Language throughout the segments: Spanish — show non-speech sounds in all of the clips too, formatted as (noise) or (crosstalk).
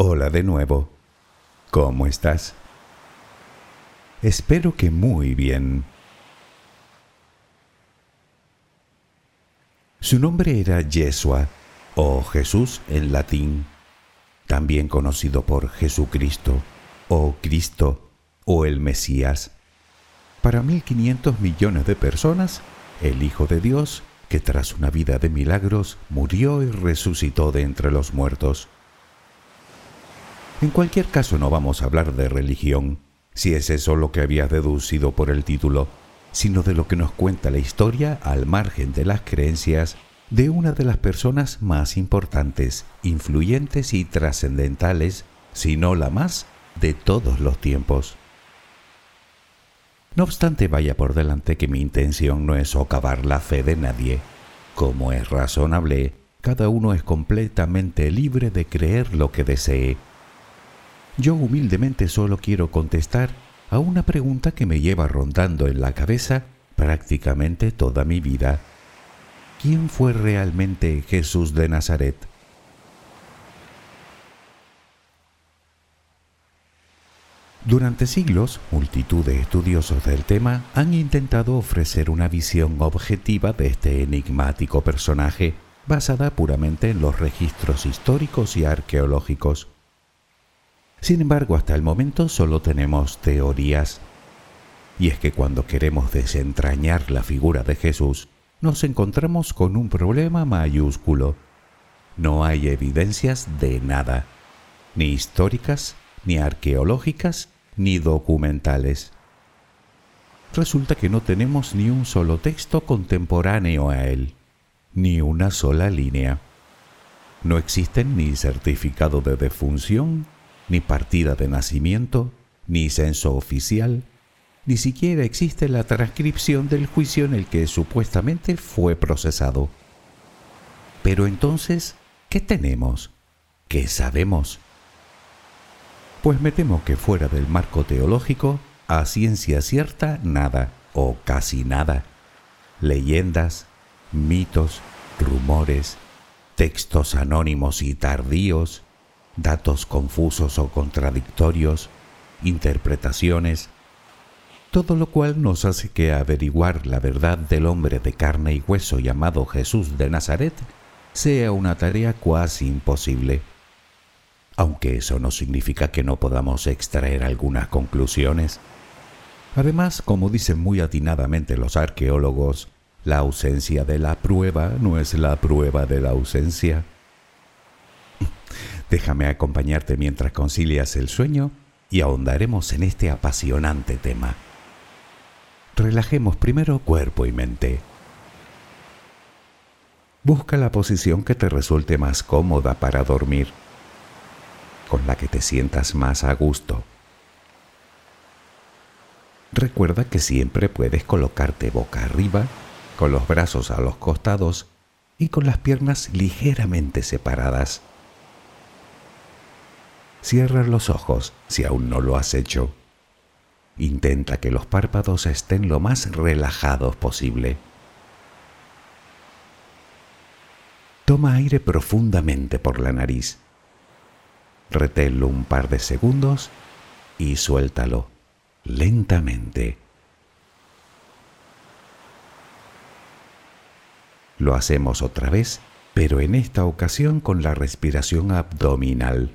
Hola de nuevo. ¿Cómo estás? Espero que muy bien. Su nombre era Yeshua, o Jesús en latín, también conocido por Jesucristo, o Cristo, o el Mesías. Para 1.500 millones de personas, el Hijo de Dios, que tras una vida de milagros murió y resucitó de entre los muertos. En cualquier caso no vamos a hablar de religión, si es eso lo que había deducido por el título, sino de lo que nos cuenta la historia al margen de las creencias de una de las personas más importantes, influyentes y trascendentales, si no la más, de todos los tiempos. No obstante, vaya por delante que mi intención no es socavar la fe de nadie. Como es razonable, cada uno es completamente libre de creer lo que desee yo humildemente solo quiero contestar a una pregunta que me lleva rondando en la cabeza prácticamente toda mi vida. ¿Quién fue realmente Jesús de Nazaret? Durante siglos, multitud de estudiosos del tema han intentado ofrecer una visión objetiva de este enigmático personaje basada puramente en los registros históricos y arqueológicos. Sin embargo, hasta el momento solo tenemos teorías. Y es que cuando queremos desentrañar la figura de Jesús, nos encontramos con un problema mayúsculo. No hay evidencias de nada, ni históricas, ni arqueológicas, ni documentales. Resulta que no tenemos ni un solo texto contemporáneo a él, ni una sola línea. No existen ni certificado de defunción, ni partida de nacimiento, ni censo oficial, ni siquiera existe la transcripción del juicio en el que supuestamente fue procesado. Pero entonces, ¿qué tenemos? ¿Qué sabemos? Pues me temo que fuera del marco teológico, a ciencia cierta, nada, o casi nada. Leyendas, mitos, rumores, textos anónimos y tardíos, datos confusos o contradictorios, interpretaciones, todo lo cual nos hace que averiguar la verdad del hombre de carne y hueso llamado Jesús de Nazaret sea una tarea cuasi imposible. Aunque eso no significa que no podamos extraer algunas conclusiones. Además, como dicen muy atinadamente los arqueólogos, la ausencia de la prueba no es la prueba de la ausencia. Déjame acompañarte mientras concilias el sueño y ahondaremos en este apasionante tema. Relajemos primero cuerpo y mente. Busca la posición que te resulte más cómoda para dormir, con la que te sientas más a gusto. Recuerda que siempre puedes colocarte boca arriba, con los brazos a los costados y con las piernas ligeramente separadas. Cierra los ojos si aún no lo has hecho. Intenta que los párpados estén lo más relajados posible. Toma aire profundamente por la nariz. Reténlo un par de segundos y suéltalo lentamente. Lo hacemos otra vez, pero en esta ocasión con la respiración abdominal.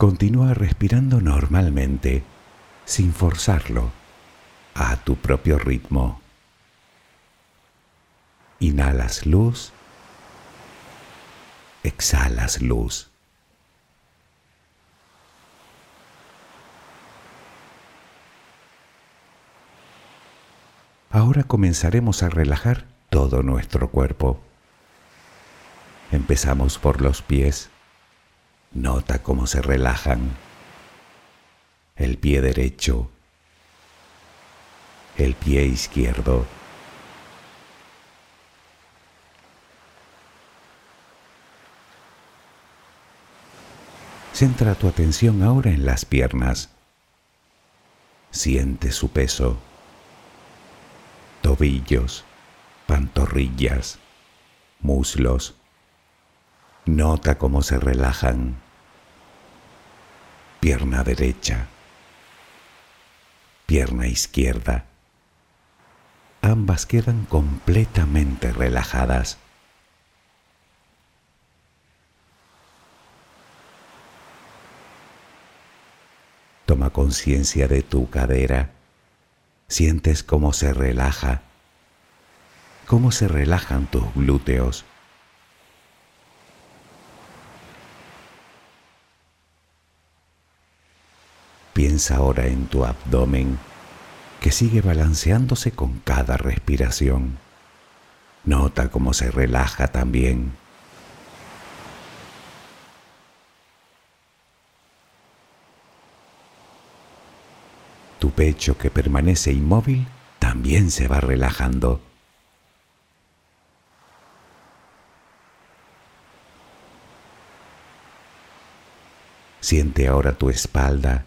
Continúa respirando normalmente, sin forzarlo, a tu propio ritmo. Inhalas luz, exhalas luz. Ahora comenzaremos a relajar todo nuestro cuerpo. Empezamos por los pies. Nota cómo se relajan. El pie derecho. El pie izquierdo. Centra tu atención ahora en las piernas. Siente su peso. Tobillos pantorrillas, muslos. Nota cómo se relajan. Pierna derecha, pierna izquierda. Ambas quedan completamente relajadas. Toma conciencia de tu cadera. Sientes cómo se relaja cómo se relajan tus glúteos. Piensa ahora en tu abdomen que sigue balanceándose con cada respiración. Nota cómo se relaja también. Tu pecho que permanece inmóvil también se va relajando. Siente ahora tu espalda.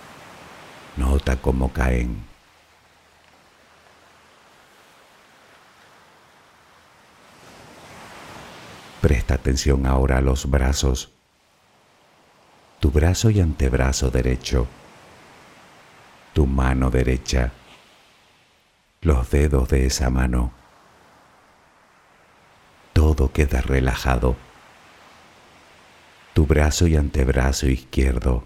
Nota cómo caen. Presta atención ahora a los brazos. Tu brazo y antebrazo derecho. Tu mano derecha. Los dedos de esa mano. Todo queda relajado tu brazo y antebrazo izquierdo,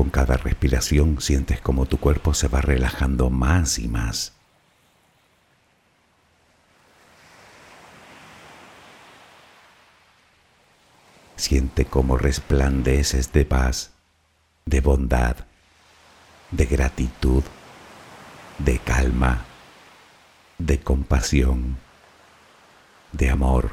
Con cada respiración sientes como tu cuerpo se va relajando más y más. Siente cómo resplandeces de paz, de bondad, de gratitud, de calma, de compasión, de amor,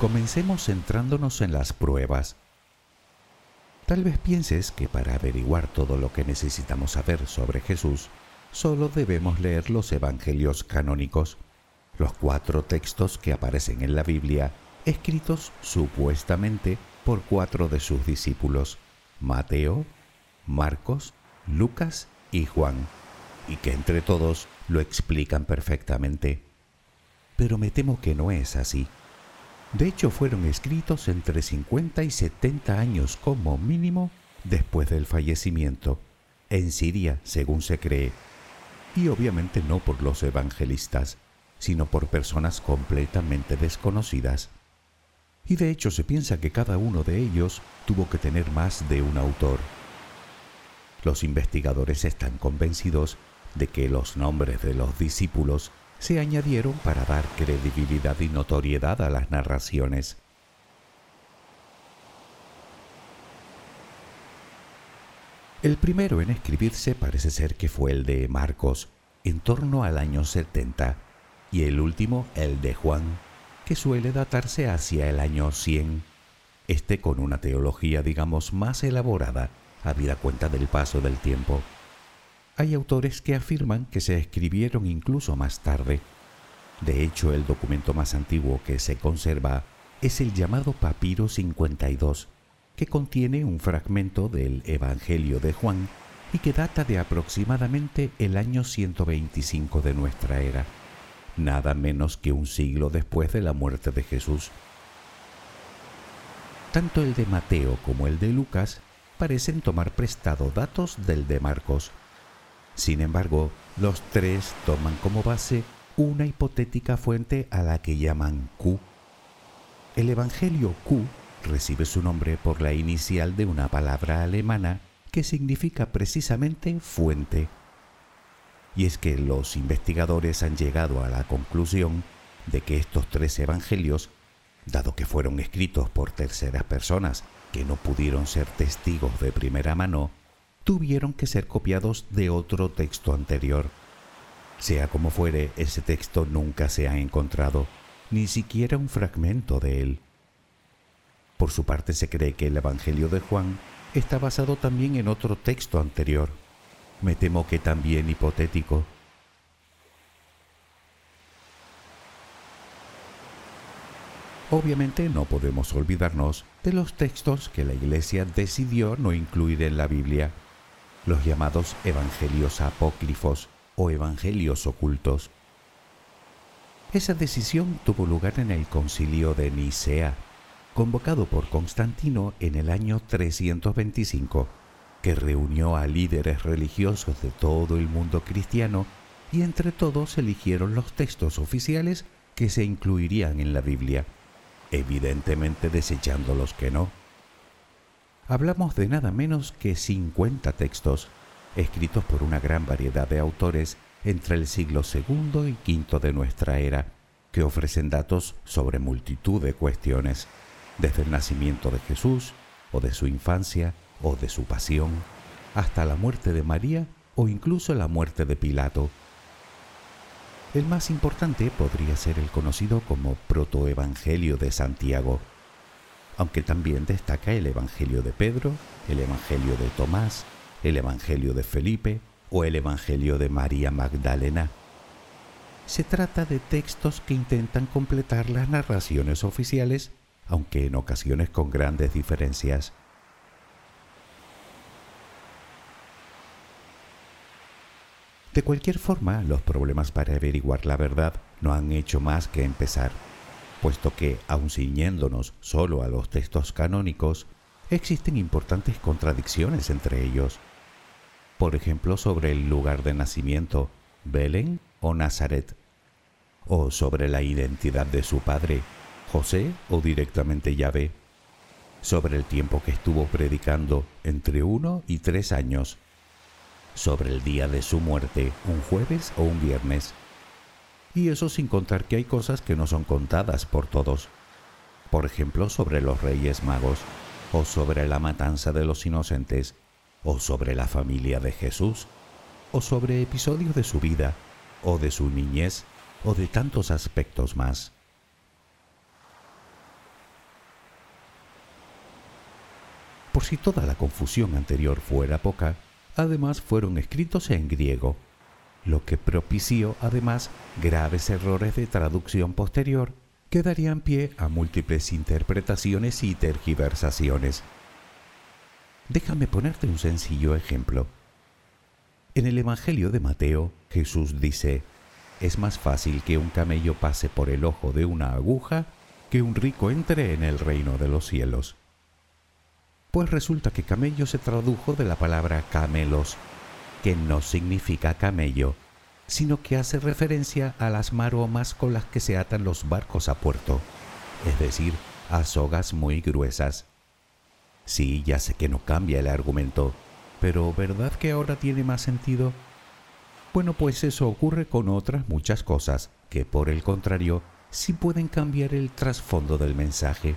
Comencemos centrándonos en las pruebas. Tal vez pienses que para averiguar todo lo que necesitamos saber sobre Jesús, solo debemos leer los evangelios canónicos, los cuatro textos que aparecen en la Biblia, escritos supuestamente por cuatro de sus discípulos, Mateo, Marcos, Lucas y Juan, y que entre todos lo explican perfectamente. Pero me temo que no es así. De hecho, fueron escritos entre 50 y 70 años como mínimo después del fallecimiento, en Siria, según se cree, y obviamente no por los evangelistas, sino por personas completamente desconocidas. Y de hecho se piensa que cada uno de ellos tuvo que tener más de un autor. Los investigadores están convencidos de que los nombres de los discípulos se añadieron para dar credibilidad y notoriedad a las narraciones. El primero en escribirse parece ser que fue el de Marcos, en torno al año 70, y el último el de Juan, que suele datarse hacia el año 100, este con una teología digamos más elaborada, habida cuenta del paso del tiempo. Hay autores que afirman que se escribieron incluso más tarde. De hecho, el documento más antiguo que se conserva es el llamado Papiro 52, que contiene un fragmento del Evangelio de Juan y que data de aproximadamente el año 125 de nuestra era, nada menos que un siglo después de la muerte de Jesús. Tanto el de Mateo como el de Lucas parecen tomar prestado datos del de Marcos, sin embargo, los tres toman como base una hipotética fuente a la que llaman Q. El Evangelio Q recibe su nombre por la inicial de una palabra alemana que significa precisamente fuente. Y es que los investigadores han llegado a la conclusión de que estos tres evangelios, dado que fueron escritos por terceras personas que no pudieron ser testigos de primera mano, tuvieron que ser copiados de otro texto anterior. Sea como fuere, ese texto nunca se ha encontrado, ni siquiera un fragmento de él. Por su parte se cree que el Evangelio de Juan está basado también en otro texto anterior, me temo que también hipotético. Obviamente no podemos olvidarnos de los textos que la Iglesia decidió no incluir en la Biblia los llamados evangelios apócrifos o evangelios ocultos. Esa decisión tuvo lugar en el concilio de Nicea, convocado por Constantino en el año 325, que reunió a líderes religiosos de todo el mundo cristiano y entre todos eligieron los textos oficiales que se incluirían en la Biblia, evidentemente desechando los que no hablamos de nada menos que 50 textos, escritos por una gran variedad de autores entre el siglo II y V de nuestra era, que ofrecen datos sobre multitud de cuestiones, desde el nacimiento de Jesús, o de su infancia, o de su pasión, hasta la muerte de María o incluso la muerte de Pilato. El más importante podría ser el conocido como Protoevangelio de Santiago, aunque también destaca el Evangelio de Pedro, el Evangelio de Tomás, el Evangelio de Felipe o el Evangelio de María Magdalena. Se trata de textos que intentan completar las narraciones oficiales, aunque en ocasiones con grandes diferencias. De cualquier forma, los problemas para averiguar la verdad no han hecho más que empezar puesto que, aun ciñéndonos solo a los textos canónicos, existen importantes contradicciones entre ellos. Por ejemplo, sobre el lugar de nacimiento, Belén o Nazaret, o sobre la identidad de su padre, José o directamente Yahvé, sobre el tiempo que estuvo predicando entre uno y tres años, sobre el día de su muerte, un jueves o un viernes. Y eso sin contar que hay cosas que no son contadas por todos. Por ejemplo, sobre los reyes magos, o sobre la matanza de los inocentes, o sobre la familia de Jesús, o sobre episodios de su vida, o de su niñez, o de tantos aspectos más. Por si toda la confusión anterior fuera poca, además fueron escritos en griego, lo que propició además graves errores de traducción posterior que darían pie a múltiples interpretaciones y tergiversaciones. Déjame ponerte un sencillo ejemplo. En el Evangelio de Mateo, Jesús dice, es más fácil que un camello pase por el ojo de una aguja que un rico entre en el reino de los cielos. Pues resulta que camello se tradujo de la palabra camelos, que no significa camello, sino que hace referencia a las maromas con las que se atan los barcos a puerto, es decir, a sogas muy gruesas. Sí, ya sé que no cambia el argumento, pero ¿verdad que ahora tiene más sentido? Bueno, pues eso ocurre con otras muchas cosas que, por el contrario, sí pueden cambiar el trasfondo del mensaje.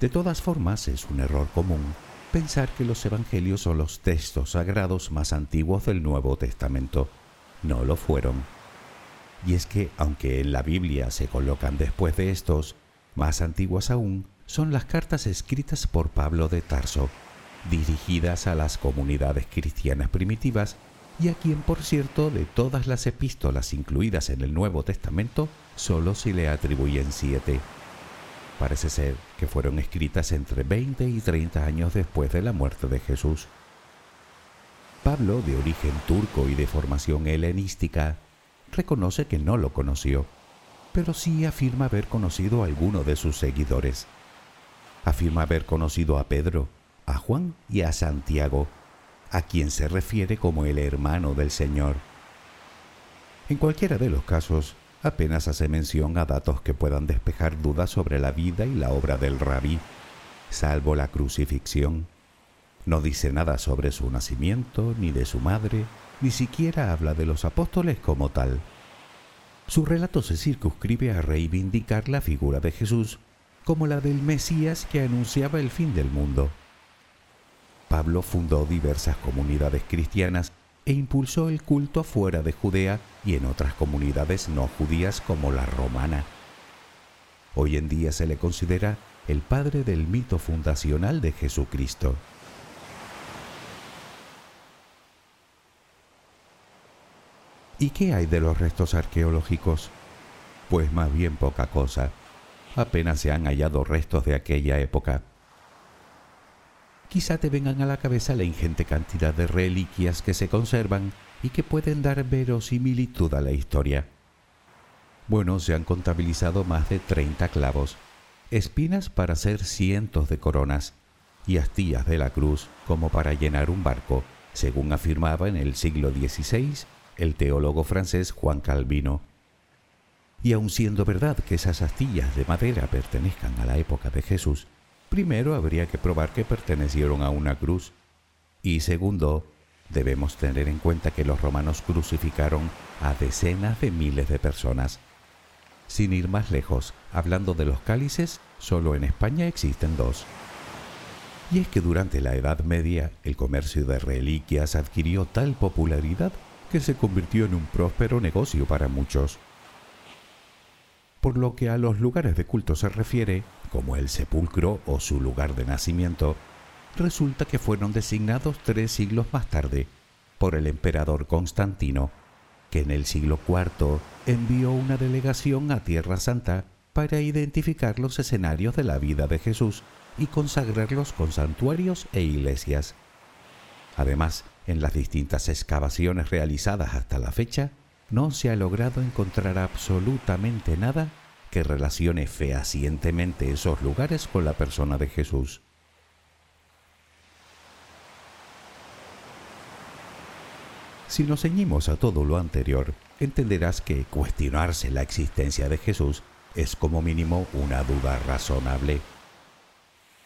De todas formas, es un error común pensar que los evangelios son los textos sagrados más antiguos del Nuevo Testamento. No lo fueron. Y es que, aunque en la Biblia se colocan después de estos, más antiguas aún son las cartas escritas por Pablo de Tarso, dirigidas a las comunidades cristianas primitivas y a quien, por cierto, de todas las epístolas incluidas en el Nuevo Testamento, solo se le atribuyen siete parece ser que fueron escritas entre 20 y 30 años después de la muerte de Jesús. Pablo, de origen turco y de formación helenística, reconoce que no lo conoció, pero sí afirma haber conocido a alguno de sus seguidores. Afirma haber conocido a Pedro, a Juan y a Santiago, a quien se refiere como el hermano del Señor. En cualquiera de los casos, apenas hace mención a datos que puedan despejar dudas sobre la vida y la obra del rabí, salvo la crucifixión. No dice nada sobre su nacimiento, ni de su madre, ni siquiera habla de los apóstoles como tal. Su relato se circunscribe a reivindicar la figura de Jesús como la del Mesías que anunciaba el fin del mundo. Pablo fundó diversas comunidades cristianas e impulsó el culto fuera de Judea y en otras comunidades no judías como la romana. Hoy en día se le considera el padre del mito fundacional de Jesucristo. ¿Y qué hay de los restos arqueológicos? Pues más bien poca cosa. Apenas se han hallado restos de aquella época quizá te vengan a la cabeza la ingente cantidad de reliquias que se conservan y que pueden dar verosimilitud a la historia. Bueno, se han contabilizado más de 30 clavos, espinas para hacer cientos de coronas y astillas de la cruz como para llenar un barco, según afirmaba en el siglo XVI el teólogo francés Juan Calvino. Y aun siendo verdad que esas astillas de madera pertenezcan a la época de Jesús, primero habría que probar que pertenecieron a una cruz. Y segundo, debemos tener en cuenta que los romanos crucificaron a decenas de miles de personas. Sin ir más lejos, hablando de los cálices, solo en España existen dos. Y es que durante la Edad Media el comercio de reliquias adquirió tal popularidad que se convirtió en un próspero negocio para muchos. Por lo que a los lugares de culto se refiere, como el sepulcro o su lugar de nacimiento, resulta que fueron designados tres siglos más tarde por el emperador Constantino, que en el siglo IV envió una delegación a Tierra Santa para identificar los escenarios de la vida de Jesús y consagrarlos con santuarios e iglesias. Además, en las distintas excavaciones realizadas hasta la fecha, no se ha logrado encontrar absolutamente nada que relacione fehacientemente esos lugares con la persona de Jesús. Si nos ceñimos a todo lo anterior, entenderás que cuestionarse la existencia de Jesús es como mínimo una duda razonable.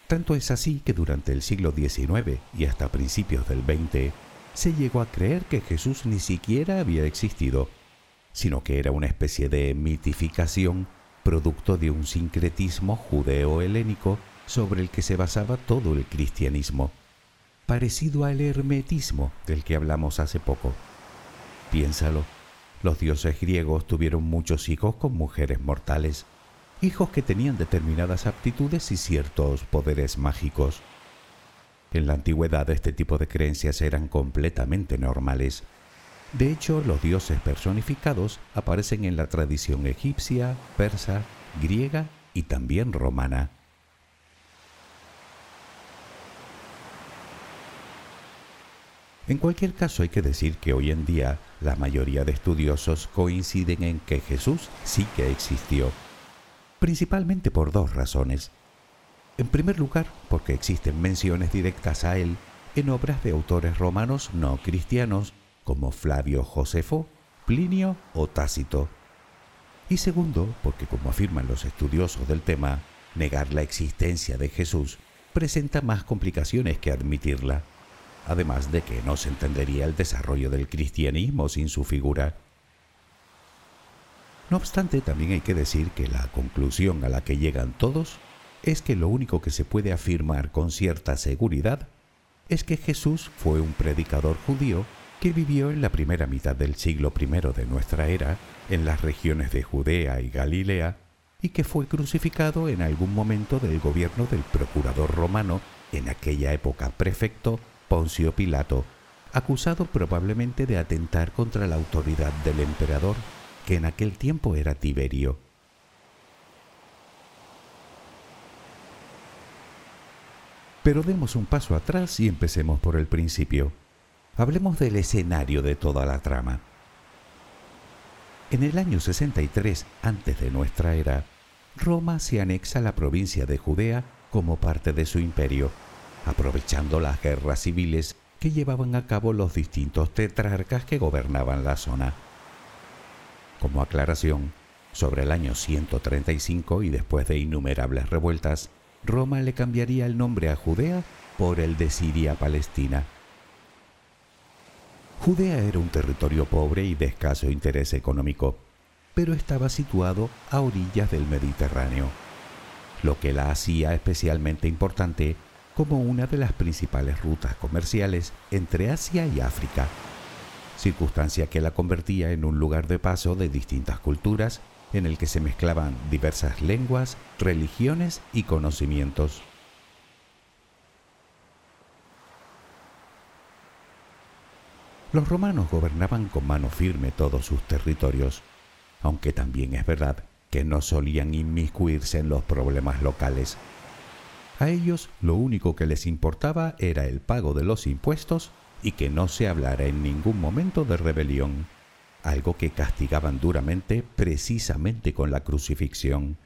Tanto es así que durante el siglo XIX y hasta principios del XX se llegó a creer que Jesús ni siquiera había existido, sino que era una especie de mitificación producto de un sincretismo judeo-helénico sobre el que se basaba todo el cristianismo, parecido al hermetismo del que hablamos hace poco. Piénsalo, los dioses griegos tuvieron muchos hijos con mujeres mortales, hijos que tenían determinadas aptitudes y ciertos poderes mágicos. En la antigüedad este tipo de creencias eran completamente normales. De hecho, los dioses personificados aparecen en la tradición egipcia, persa, griega y también romana. En cualquier caso hay que decir que hoy en día la mayoría de estudiosos coinciden en que Jesús sí que existió, principalmente por dos razones. En primer lugar, porque existen menciones directas a él en obras de autores romanos no cristianos como Flavio Josefo, Plinio o Tácito. Y segundo, porque como afirman los estudiosos del tema, negar la existencia de Jesús presenta más complicaciones que admitirla, además de que no se entendería el desarrollo del cristianismo sin su figura. No obstante, también hay que decir que la conclusión a la que llegan todos es que lo único que se puede afirmar con cierta seguridad es que Jesús fue un predicador judío que vivió en la primera mitad del siglo I de nuestra era en las regiones de Judea y Galilea y que fue crucificado en algún momento del gobierno del procurador romano, en aquella época prefecto Poncio Pilato, acusado probablemente de atentar contra la autoridad del emperador, que en aquel tiempo era Tiberio. Pero demos un paso atrás y empecemos por el principio. Hablemos del escenario de toda la trama. En el año 63 antes de nuestra era, Roma se anexa a la provincia de Judea como parte de su imperio, aprovechando las guerras civiles que llevaban a cabo los distintos tetrarcas que gobernaban la zona. Como aclaración, sobre el año 135 y después de innumerables revueltas, Roma le cambiaría el nombre a Judea por el de Siria-Palestina. Judea era un territorio pobre y de escaso interés económico, pero estaba situado a orillas del Mediterráneo, lo que la hacía especialmente importante como una de las principales rutas comerciales entre Asia y África, circunstancia que la convertía en un lugar de paso de distintas culturas en el que se mezclaban diversas lenguas, religiones y conocimientos. Los romanos gobernaban con mano firme todos sus territorios, aunque también es verdad que no solían inmiscuirse en los problemas locales. A ellos lo único que les importaba era el pago de los impuestos y que no se hablara en ningún momento de rebelión algo que castigaban duramente precisamente con la crucifixión.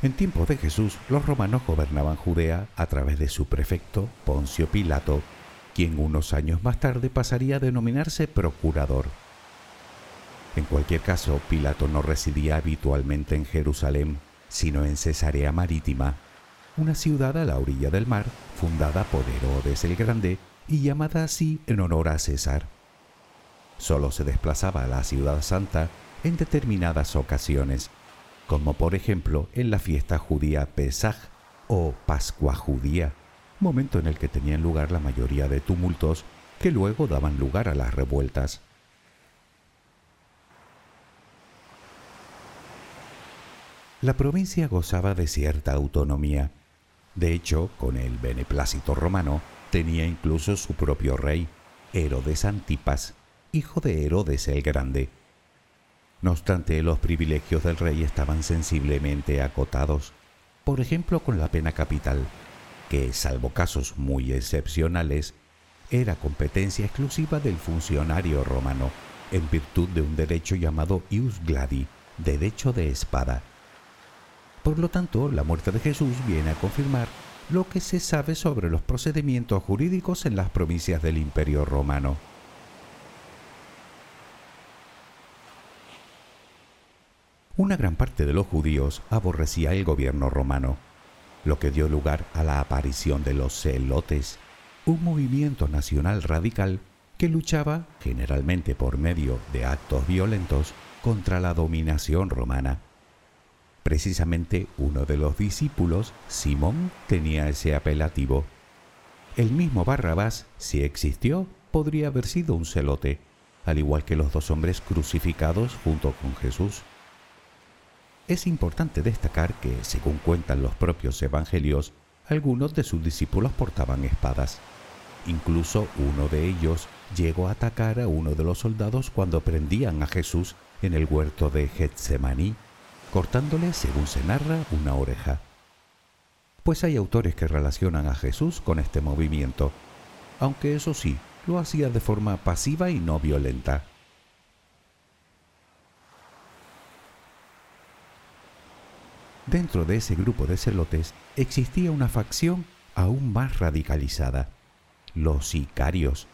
En tiempos de Jesús, los romanos gobernaban Judea a través de su prefecto Poncio Pilato, quien unos años más tarde pasaría a denominarse procurador. En cualquier caso, Pilato no residía habitualmente en Jerusalén, sino en Cesarea Marítima, una ciudad a la orilla del mar, fundada por Herodes el Grande y llamada así en honor a César solo se desplazaba a la ciudad santa en determinadas ocasiones, como por ejemplo en la fiesta judía Pesaj o Pascua judía, momento en el que tenían lugar la mayoría de tumultos que luego daban lugar a las revueltas. La provincia gozaba de cierta autonomía. De hecho, con el beneplácito romano, tenía incluso su propio rey, Herodes Antipas, hijo de Herodes el Grande. No obstante, los privilegios del rey estaban sensiblemente acotados, por ejemplo con la pena capital, que, salvo casos muy excepcionales, era competencia exclusiva del funcionario romano, en virtud de un derecho llamado ius gladi, derecho de espada. Por lo tanto, la muerte de Jesús viene a confirmar lo que se sabe sobre los procedimientos jurídicos en las provincias del Imperio romano. Una gran parte de los judíos aborrecía el gobierno romano, lo que dio lugar a la aparición de los celotes, un movimiento nacional radical que luchaba, generalmente por medio de actos violentos, contra la dominación romana. Precisamente uno de los discípulos, Simón, tenía ese apelativo. El mismo Barrabás, si existió, podría haber sido un celote, al igual que los dos hombres crucificados junto con Jesús. Es importante destacar que, según cuentan los propios evangelios, algunos de sus discípulos portaban espadas. Incluso uno de ellos llegó a atacar a uno de los soldados cuando prendían a Jesús en el huerto de Getsemaní, cortándole, según se narra, una oreja. Pues hay autores que relacionan a Jesús con este movimiento, aunque eso sí, lo hacía de forma pasiva y no violenta. Dentro de ese grupo de celotes existía una facción aún más radicalizada, los sicarios,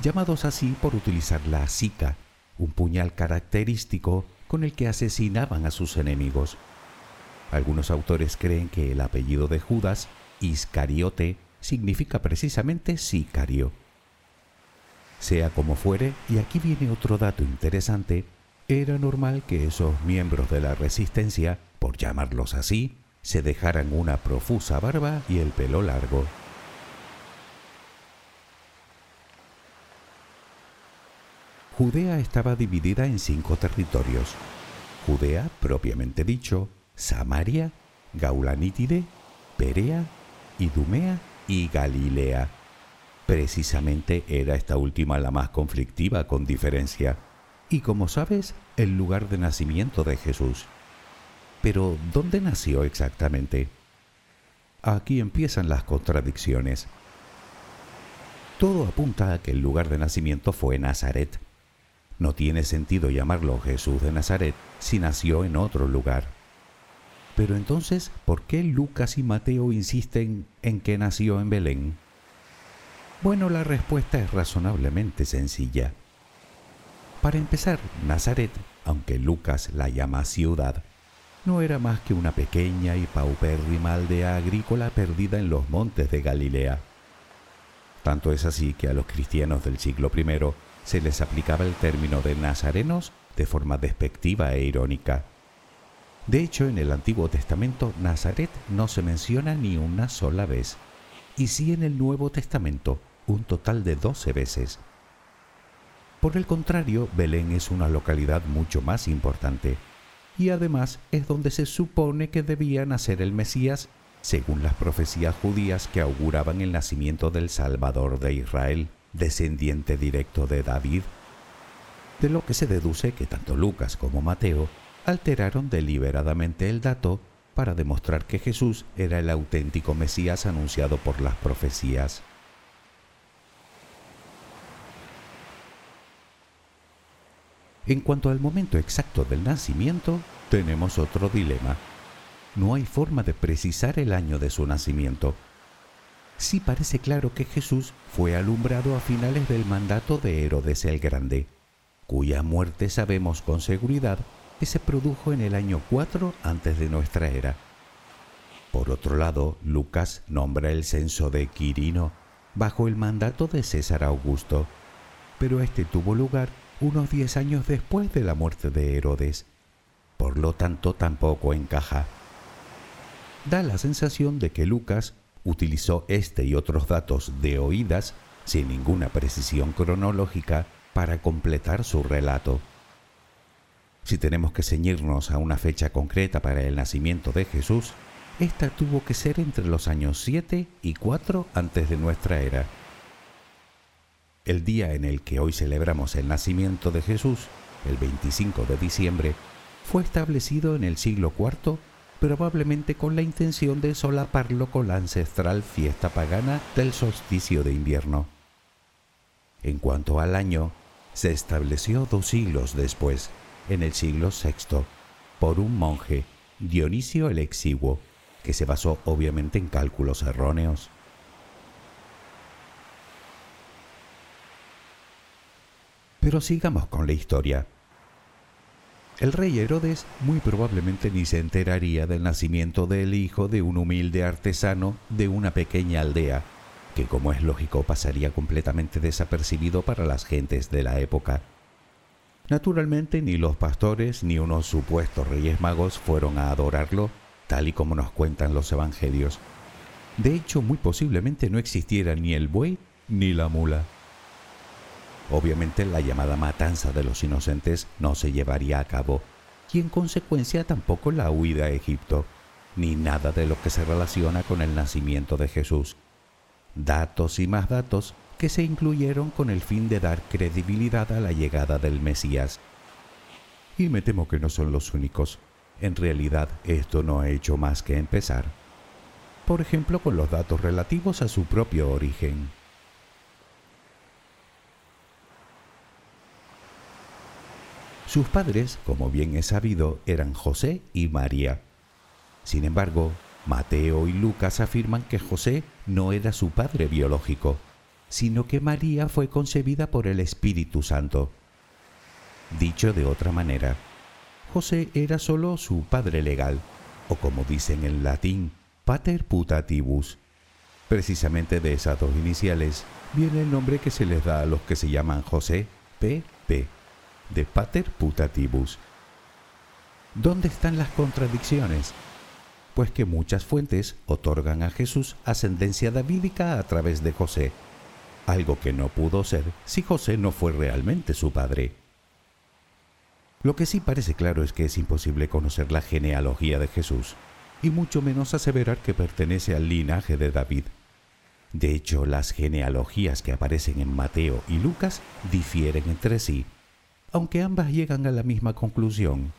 llamados así por utilizar la sica, un puñal característico con el que asesinaban a sus enemigos. Algunos autores creen que el apellido de Judas, Iscariote, significa precisamente sicario. Sea como fuere, y aquí viene otro dato interesante, era normal que esos miembros de la resistencia por llamarlos así, se dejaran una profusa barba y el pelo largo. Judea estaba dividida en cinco territorios. Judea, propiamente dicho, Samaria, Gaulanítide, Perea, Idumea y Galilea. Precisamente era esta última la más conflictiva con diferencia, y como sabes, el lugar de nacimiento de Jesús. Pero, ¿dónde nació exactamente? Aquí empiezan las contradicciones. Todo apunta a que el lugar de nacimiento fue Nazaret. No tiene sentido llamarlo Jesús de Nazaret si nació en otro lugar. Pero entonces, ¿por qué Lucas y Mateo insisten en que nació en Belén? Bueno, la respuesta es razonablemente sencilla. Para empezar, Nazaret, aunque Lucas la llama ciudad, no era más que una pequeña y paupérrima aldea agrícola perdida en los montes de Galilea. Tanto es así que a los cristianos del siglo I se les aplicaba el término de nazarenos de forma despectiva e irónica. De hecho, en el Antiguo Testamento Nazaret no se menciona ni una sola vez, y sí en el Nuevo Testamento un total de doce veces. Por el contrario, Belén es una localidad mucho más importante, y además es donde se supone que debía nacer el Mesías, según las profecías judías que auguraban el nacimiento del Salvador de Israel, descendiente directo de David, de lo que se deduce que tanto Lucas como Mateo alteraron deliberadamente el dato para demostrar que Jesús era el auténtico Mesías anunciado por las profecías. En cuanto al momento exacto del nacimiento, tenemos otro dilema. No hay forma de precisar el año de su nacimiento. Sí parece claro que Jesús fue alumbrado a finales del mandato de Herodes el Grande, cuya muerte sabemos con seguridad que se produjo en el año 4 antes de nuestra era. Por otro lado, Lucas nombra el censo de Quirino bajo el mandato de César Augusto, pero este tuvo lugar unos diez años después de la muerte de Herodes. Por lo tanto, tampoco encaja. Da la sensación de que Lucas utilizó este y otros datos de oídas, sin ninguna precisión cronológica, para completar su relato. Si tenemos que ceñirnos a una fecha concreta para el nacimiento de Jesús, esta tuvo que ser entre los años 7 y 4 antes de nuestra era. El día en el que hoy celebramos el nacimiento de Jesús, el 25 de diciembre, fue establecido en el siglo IV probablemente con la intención de solaparlo con la ancestral fiesta pagana del solsticio de invierno. En cuanto al año, se estableció dos siglos después, en el siglo VI, por un monje, Dionisio el Exiguo, que se basó obviamente en cálculos erróneos. Pero sigamos con la historia. El rey Herodes muy probablemente ni se enteraría del nacimiento del hijo de un humilde artesano de una pequeña aldea, que como es lógico pasaría completamente desapercibido para las gentes de la época. Naturalmente ni los pastores ni unos supuestos reyes magos fueron a adorarlo, tal y como nos cuentan los evangelios. De hecho, muy posiblemente no existiera ni el buey ni la mula. Obviamente la llamada matanza de los inocentes no se llevaría a cabo y en consecuencia tampoco la huida a Egipto, ni nada de lo que se relaciona con el nacimiento de Jesús. Datos y más datos que se incluyeron con el fin de dar credibilidad a la llegada del Mesías. Y me temo que no son los únicos. En realidad esto no ha hecho más que empezar. Por ejemplo, con los datos relativos a su propio origen. Sus padres, como bien es sabido, eran José y María. Sin embargo, Mateo y Lucas afirman que José no era su padre biológico, sino que María fue concebida por el Espíritu Santo. Dicho de otra manera, José era solo su padre legal, o como dicen en latín, pater putativus. Precisamente de esas dos iniciales viene el nombre que se les da a los que se llaman José, P.P de Pater Putativus. ¿Dónde están las contradicciones? Pues que muchas fuentes otorgan a Jesús ascendencia davídica a través de José, algo que no pudo ser si José no fue realmente su padre. Lo que sí parece claro es que es imposible conocer la genealogía de Jesús, y mucho menos aseverar que pertenece al linaje de David. De hecho, las genealogías que aparecen en Mateo y Lucas difieren entre sí, aunque ambas llegan a la misma conclusión.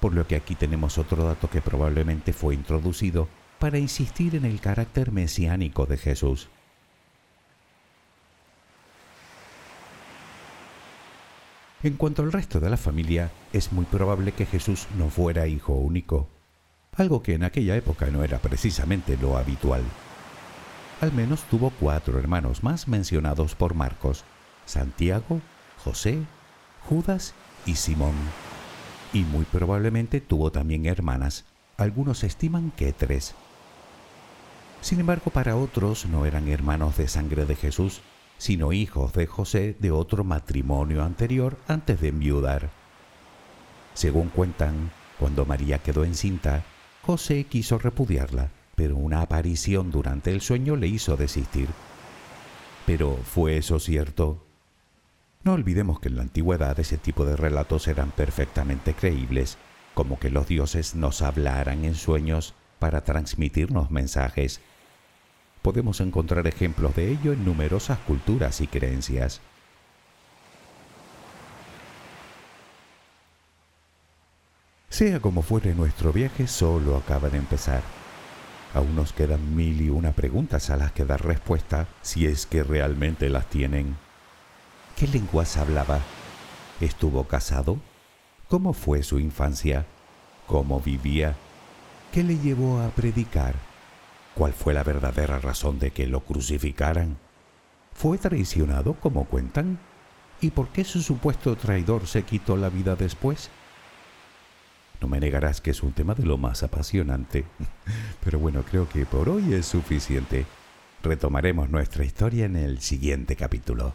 Por lo que aquí tenemos otro dato que probablemente fue introducido para insistir en el carácter mesiánico de Jesús. En cuanto al resto de la familia, es muy probable que Jesús no fuera hijo único, algo que en aquella época no era precisamente lo habitual. Al menos tuvo cuatro hermanos más mencionados por Marcos, Santiago, José Judas y Simón. Y muy probablemente tuvo también hermanas, algunos estiman que tres. Sin embargo, para otros no eran hermanos de sangre de Jesús, sino hijos de José de otro matrimonio anterior antes de enviudar. Según cuentan, cuando María quedó encinta, José quiso repudiarla, pero una aparición durante el sueño le hizo desistir. Pero ¿fue eso cierto? No olvidemos que en la antigüedad ese tipo de relatos eran perfectamente creíbles, como que los dioses nos hablaran en sueños para transmitirnos mensajes. Podemos encontrar ejemplos de ello en numerosas culturas y creencias. Sea como fuere, nuestro viaje solo acaba de empezar. Aún nos quedan mil y una preguntas a las que dar respuesta si es que realmente las tienen. ¿Qué lenguas hablaba? ¿Estuvo casado? ¿Cómo fue su infancia? ¿Cómo vivía? ¿Qué le llevó a predicar? ¿Cuál fue la verdadera razón de que lo crucificaran? ¿Fue traicionado como cuentan? ¿Y por qué su supuesto traidor se quitó la vida después? No me negarás que es un tema de lo más apasionante, (laughs) pero bueno, creo que por hoy es suficiente. Retomaremos nuestra historia en el siguiente capítulo.